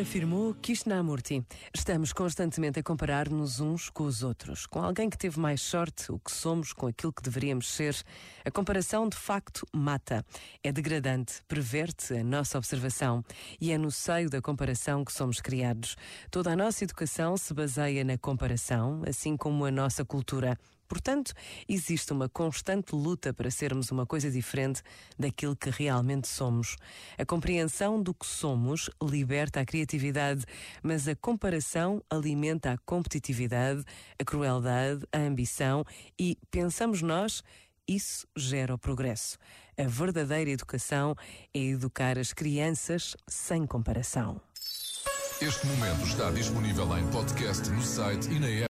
Afirmou Krishnamurti. Estamos constantemente a comparar-nos uns com os outros, com alguém que teve mais sorte, o que somos, com aquilo que deveríamos ser. A comparação, de facto, mata. É degradante, perverte a nossa observação e é no seio da comparação que somos criados. Toda a nossa educação se baseia na comparação, assim como a nossa cultura. Portanto, existe uma constante luta para sermos uma coisa diferente daquilo que realmente somos. A compreensão do que somos liberta a criatividade, mas a comparação alimenta a competitividade, a crueldade, a ambição e, pensamos nós, isso gera o progresso. A verdadeira educação é educar as crianças sem comparação. Este momento está disponível em podcast no site e na app.